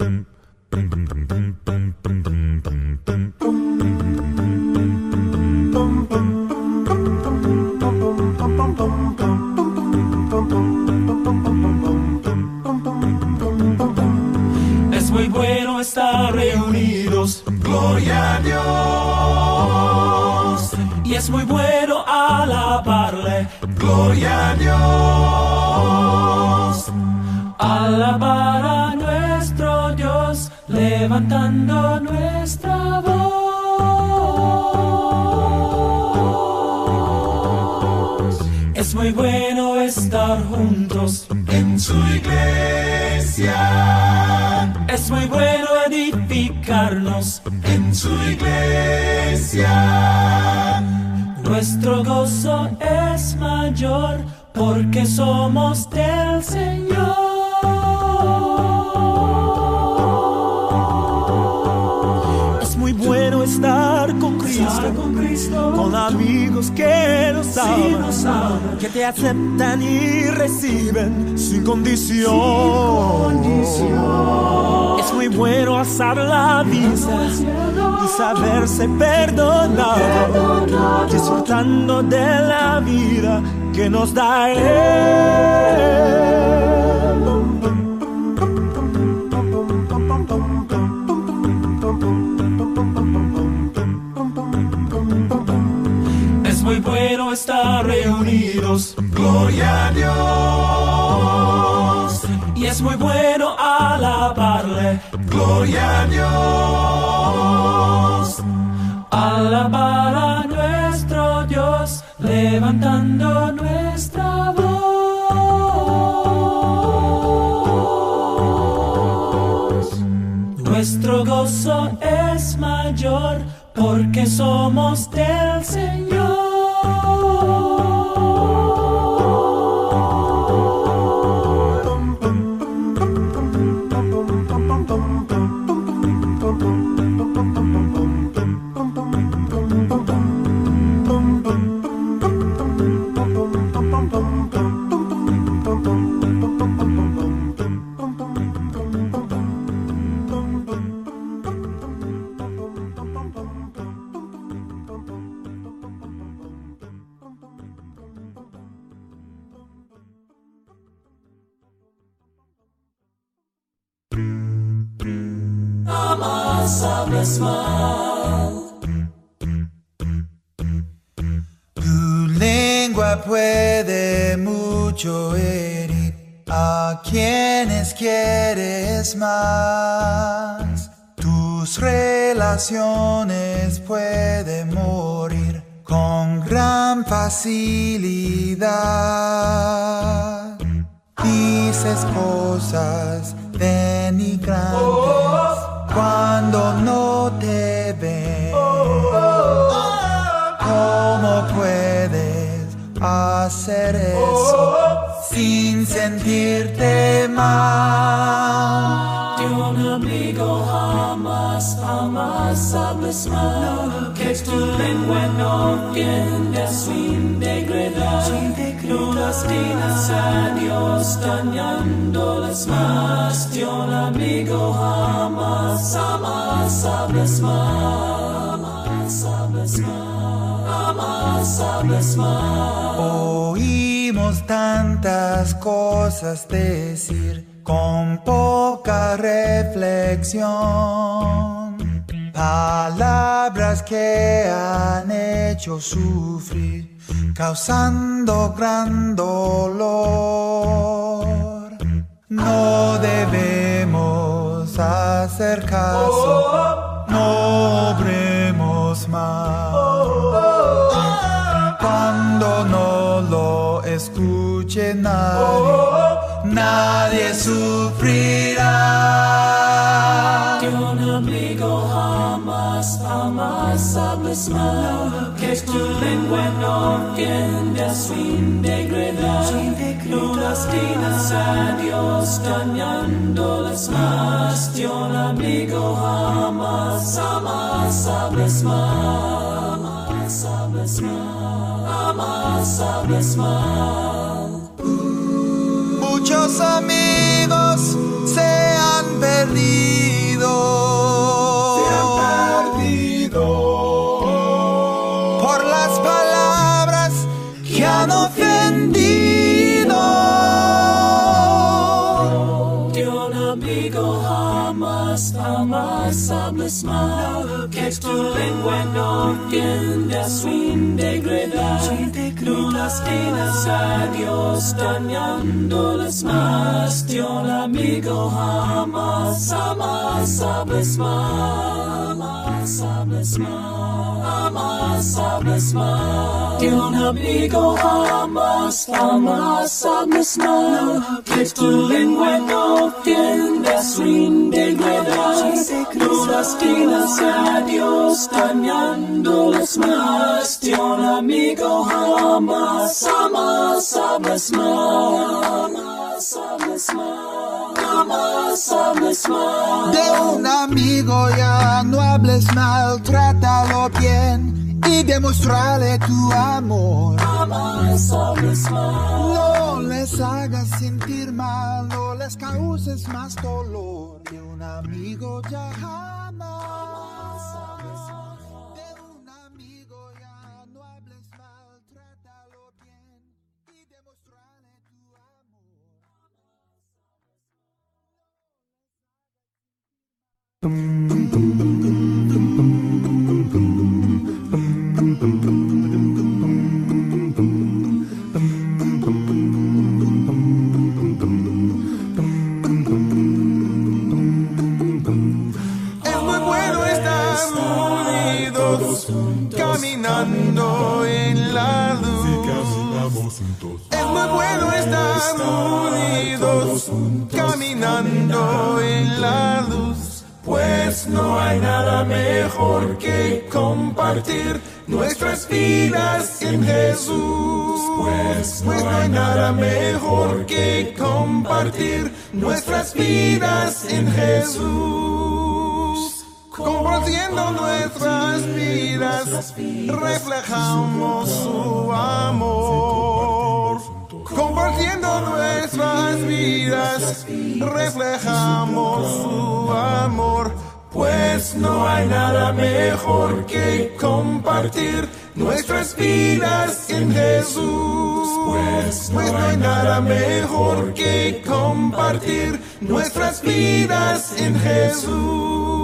Es muy bueno estar reunidos, gloria a Dios. Y es muy bueno alabarle, gloria a Dios. Alabar a levantando nuestra voz. Es muy bueno estar juntos en su iglesia. Es muy bueno edificarnos en su iglesia. Nuestro gozo es mayor porque somos del Señor. Cristo, con Cristo, con amigos que nos Sí, aman, nos aman. que te aceptan y reciben sin condición. Es muy bueno alzar la vista y saberse perdonado, disfrutando de la vida que nos da Él. Gloria a Dios. Y es muy bueno alabarle, gloria a Dios. Alabar a nuestro Dios, levantando nuestra voz. Nuestro gozo es mayor porque somos del Señor. Pueden morir con gran facilidad. Dices cosas denigrantes cuando no te ven. ¿Cómo puedes hacer eso sin sentirte mal? Jamás hables mal. Que tu lengua no tiende a sin degradar. No lastimas a Dios dañándoles más. De un amigo jamás, mal. Jamás hables mal. Jamás hables mal. Oímos tantas cosas decir con poca reflexión. Palabras que han hecho sufrir, causando gran dolor. No debemos hacer caso, no obremos mal. Cuando no lo escuche nadie, nadie sufrirá. Jamás hables mal. Que tu lengua no tiende a sin degradar. No lastimas a Dios dañándoles más. De un amigo jamás, hables mal. Jamás hables mal. Jamás hables mal. Muchos amigos se han perdido. Que tu lengua no tiende a sin degradar. No lastimas a Dios dañándoles más. De un amigo jamás, jamás hables mal, jamás hables mal, jamás hables mal. De un amigo jamás, jamás hables mal, que tu lengua no tiende a sin degradar. No lastimas a Dios dañándoles más. De un amigo jamás, jamás hables mal, jamás De un amigo ya no hables mal, trátalo bien y demostrale tu amor. No les hagas sentir mal, no les causes más dolor. De un amigo ya jamás. Es mejor que compartir nuestras vidas en Jesús. Pues no hay nada mejor que compartir nuestras vidas en Jesús. Compartiendo nuestras vidas, reflejamos su amor. Compartiendo nuestras vidas, reflejamos su amor. Pues no hay nada mejor que compartir nuestras vidas en Jesús. Pues no hay nada mejor que compartir nuestras vidas en Jesús.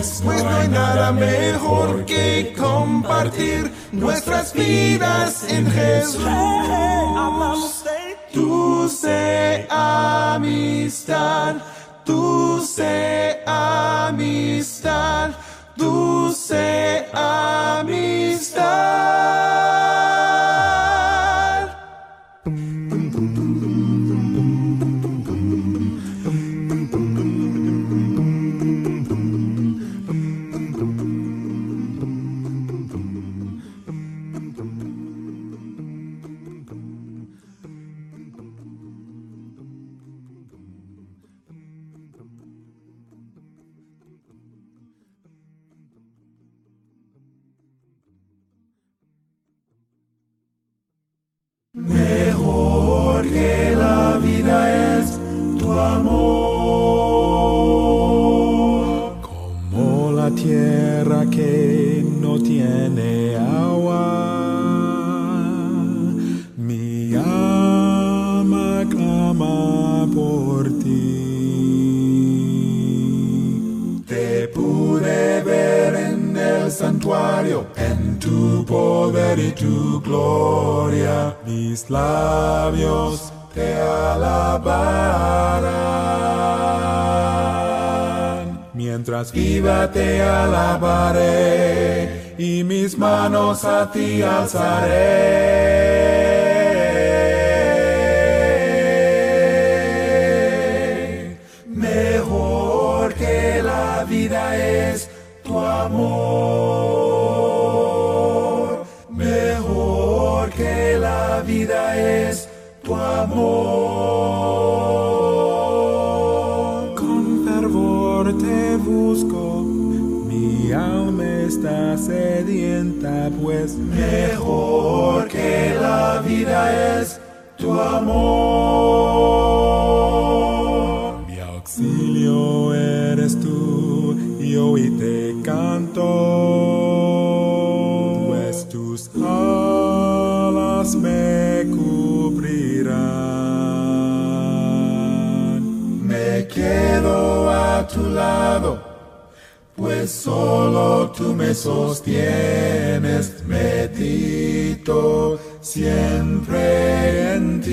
Pues no hay nada mejor que compartir nuestras vidas en Jesús. Dulce amistad, dulce amistad, dulce amistad. Y tu gloria. Mis labios te alabarán. mientras Viva te alabaré y mis manos a ti alzaré. Mejor que la vida es tu amor. Solo tú me sostienes, medito siempre en ti.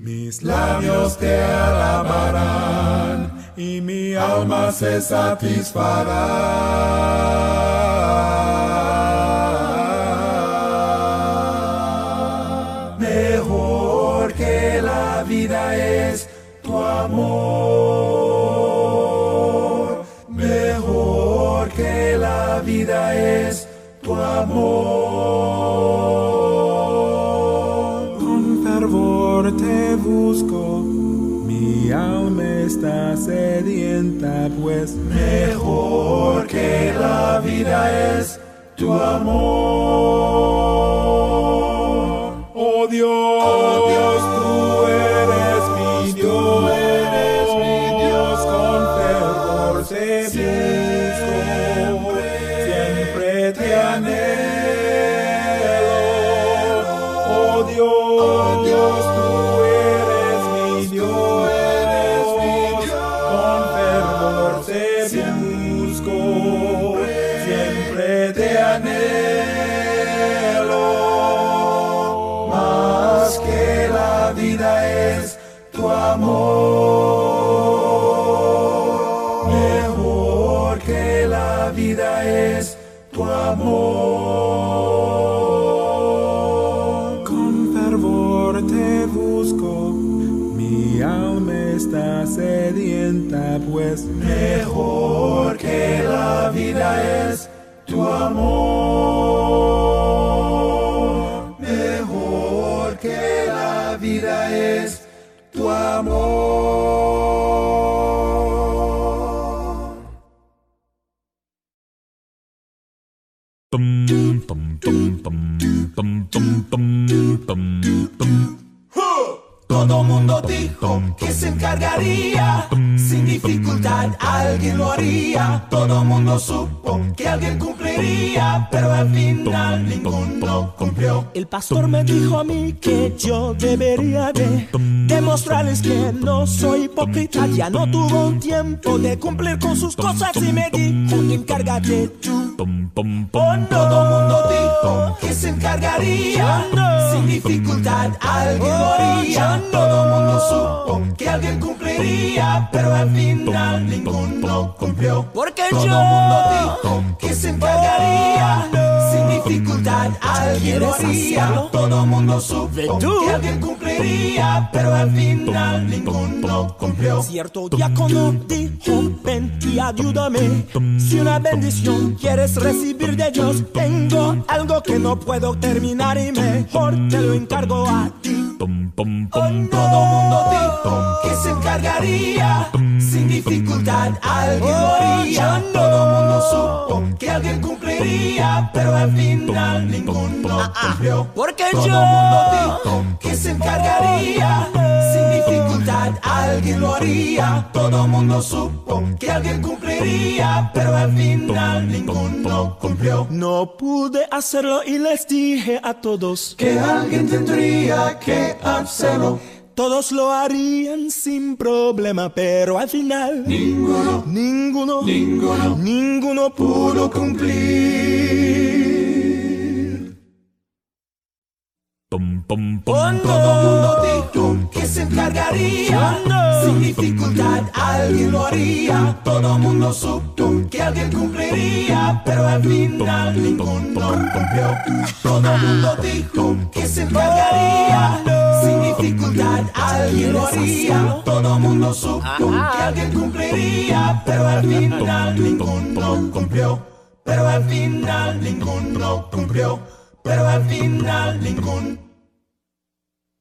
Mis Labios te alabarán y mi alma se satisfará. Vida es tu amor. Con fervor te busco, mi alma está sedienta, pues Mejor que la vida es tu amor. Te busco, mi alma está sedienta, pues Mejor que la vida es tu amor. Que se encargaría, sin dificultad alguien lo haría. Todo mundo supo que alguien cumpliría, pero al final ninguno cumplió. El pastor me dijo a mí que yo debería de demostrarles que no soy hipócrita. Ya no tuvo tiempo de cumplir con sus cosas y me dijo, encárgate tú. Oh, no. Todo mundo dijo que se encargaría, sin dificultad alguien lo haría. Todo mundo supo cumpliría, pero al final ninguno cumplió. Porque Todo yo mundo dijo que se encargaría, sin dificultad alguien lo haría. Todo mundo supo que alguien cumpliría, pero al final ninguno cumplió. Cierto diácono dijo, ven y ayúdame. Si una bendición quieres recibir de Dios, tengo algo que no puedo terminar y mejor te lo encargo a ti. Todo mundo dijo que se encargaría, sin dificultad alguien lo haría. Todo mundo supo que alguien cumpliría, pero al final ninguno cumplió. Porque Todo yo mundo dijo que se encargaría, sin dificultad alguien lo haría. Todo mundo supo que alguien cumpliría, pero al final ninguno cumplió. No pude hacerlo y les dije a todos que alguien tendría que hacerlo. Todos lo harían sin problema, pero al final ninguno, ninguno, ninguno, ninguno pudo cumplir. Todo mundo dijo que se encargaría. Sin dificultad alguien lo haría. Todo mundo supo que alguien cumpliría, pero al final ninguno cumplió. Todo mundo dijo que se encargaría. Sin dificultad alguien lo haría. Todo mundo supo que alguien cumpliría, pero al final ninguno cumplió. Pero al final ninguno cumplió. Pero al final ninguno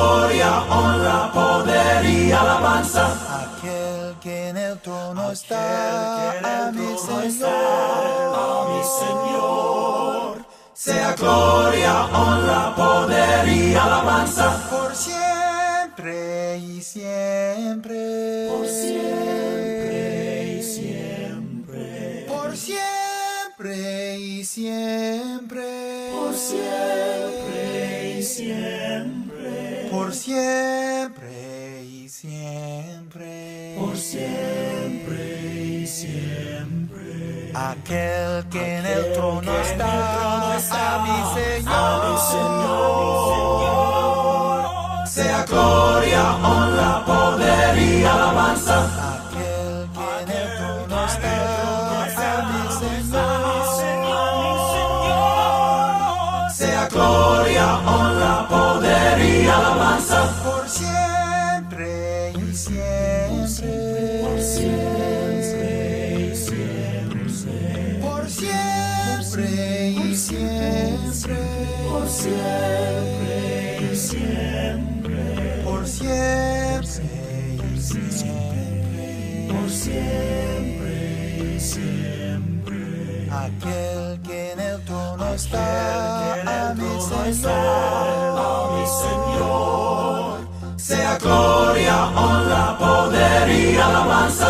gloria, honra, poder y alabanza. aquel que en el trono está, a mi Señor, mi Señor, sea gloria, honra, poder y alabanza. por siempre y siempre, Por siempre y siempre, por siempre y siempre, por siempre y siempre, por siempre y siempre. Por siempre y siempre. Aquel que en el trono está, a mi Señor. Sea gloria, honra, poder y alabanza y siempre. Por siempre y siempre. Por siempre y siempre. Por siempre y siempre. Por siempre y siempre. Por siempre y siempre. Aquel que en el trono está mi Señor. Alabanza.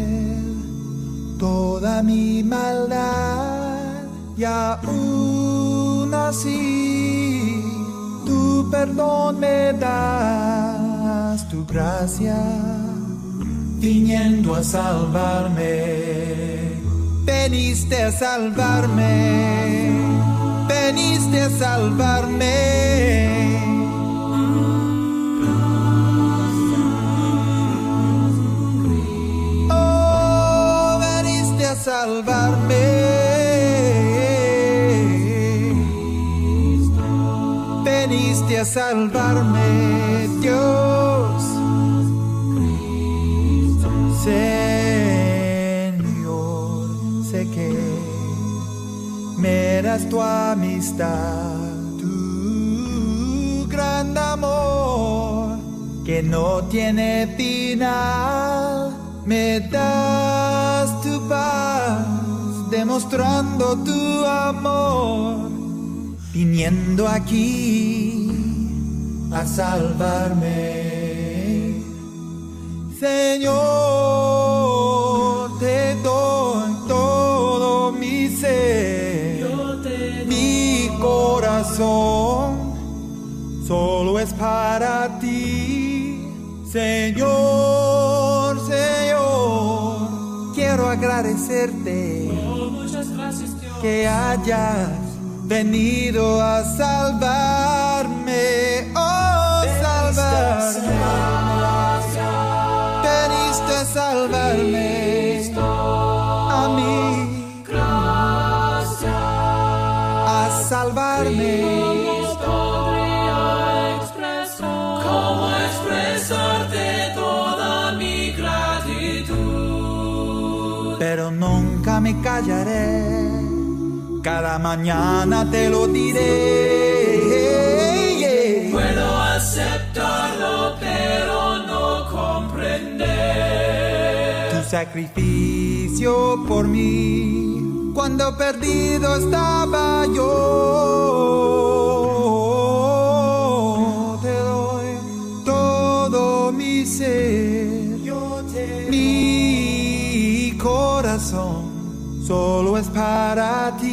alabanza. viniendo a salvarme. Veniste a salvarme, veniste a salvarme. Veniste a salvarme. Veniste a salvarme, Dios. tu amistad, tu gran amor que no tiene final. Me das demostrando tu amor, viniendo aquí a salvarme. Señor, te doy todo mi ser corazón solo es para ti, Señor, agradecerte que hayas venido a salvarme, oh salvarme. Veniste a salvarme a mí. salvarme. Me callaré, cada mañana te lo diré. Puedo aceptarlo, pero no comprender tu sacrificio por mí cuando perdido estaba yo. Solo es para ti,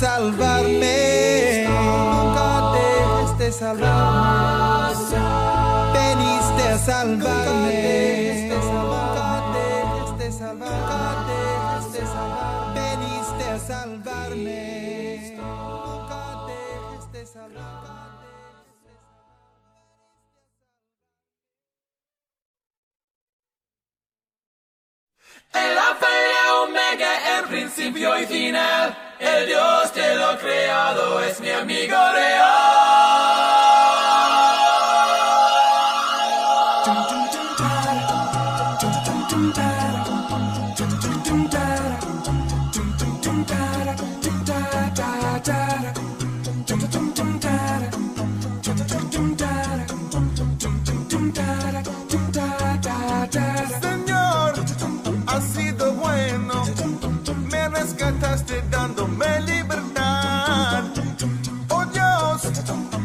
salvarme. Nunca dejes de salvarme. Veniste a salvarme. Nunca dejes de salvarme. Veniste a salvarme. Nunca dejes de salvarme. El principio y final, el Dios de lo creado es mi amigo real. dum dum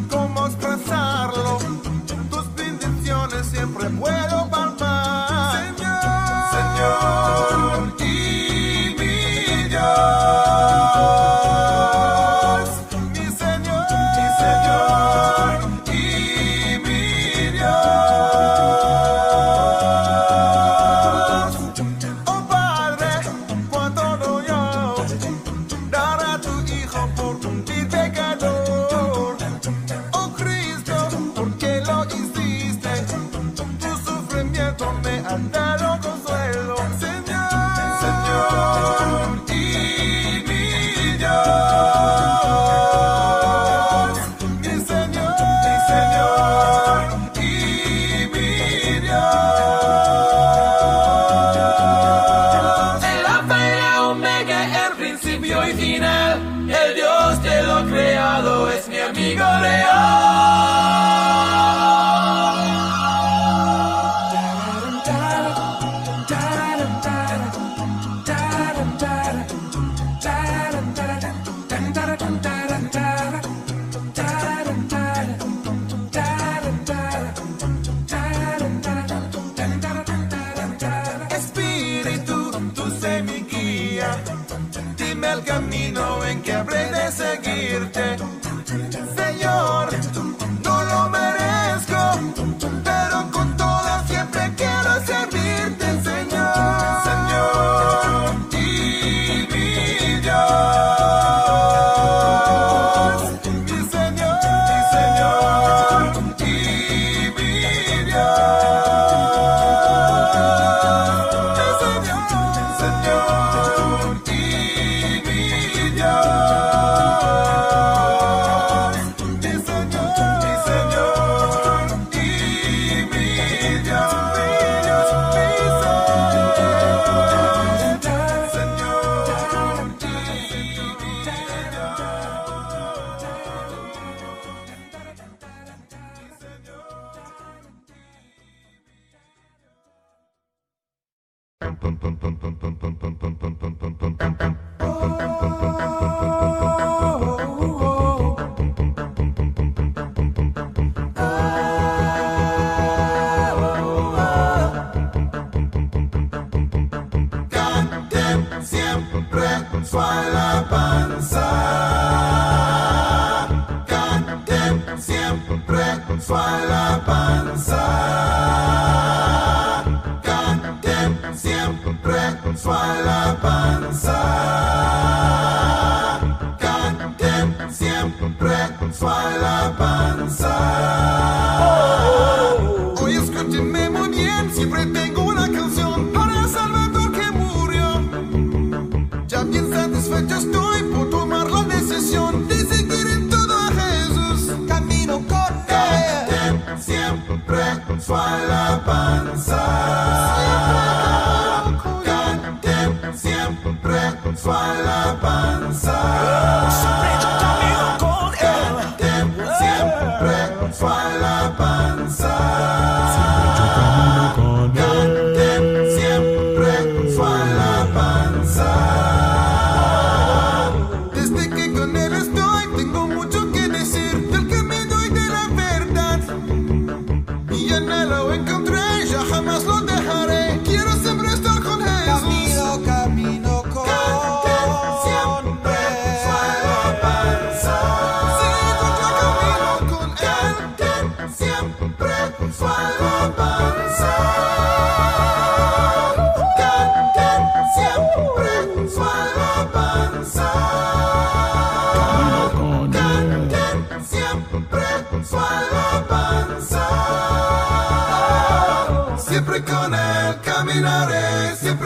soit la bonne sœur.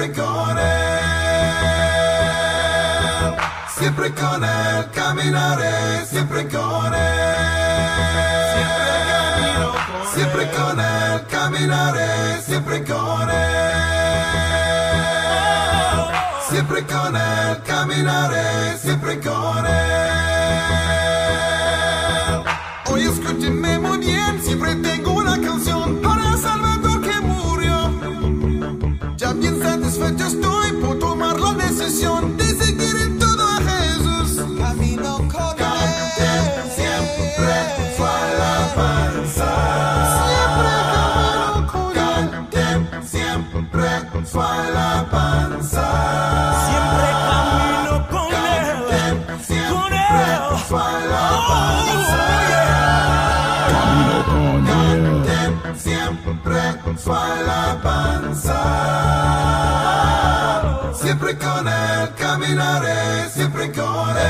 Siempre con él. Siempre con él, caminaré siempre con él. Siempre con él, caminaré siempre con él. Siempre con él, caminaré siempre con él. Él. Con siempre él. siempre su alabanza. Siempre con él caminaré, siempre con él.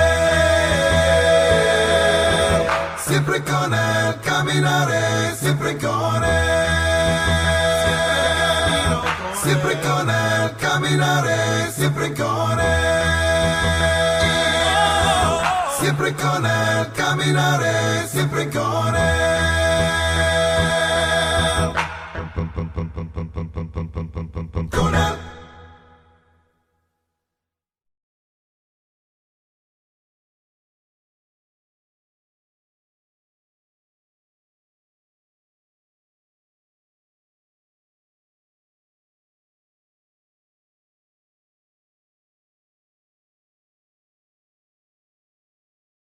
Siempre con él caminaré, siempre con él. Siempre con él caminaré, siempre con él. Siempre con él caminaré, siempre con él.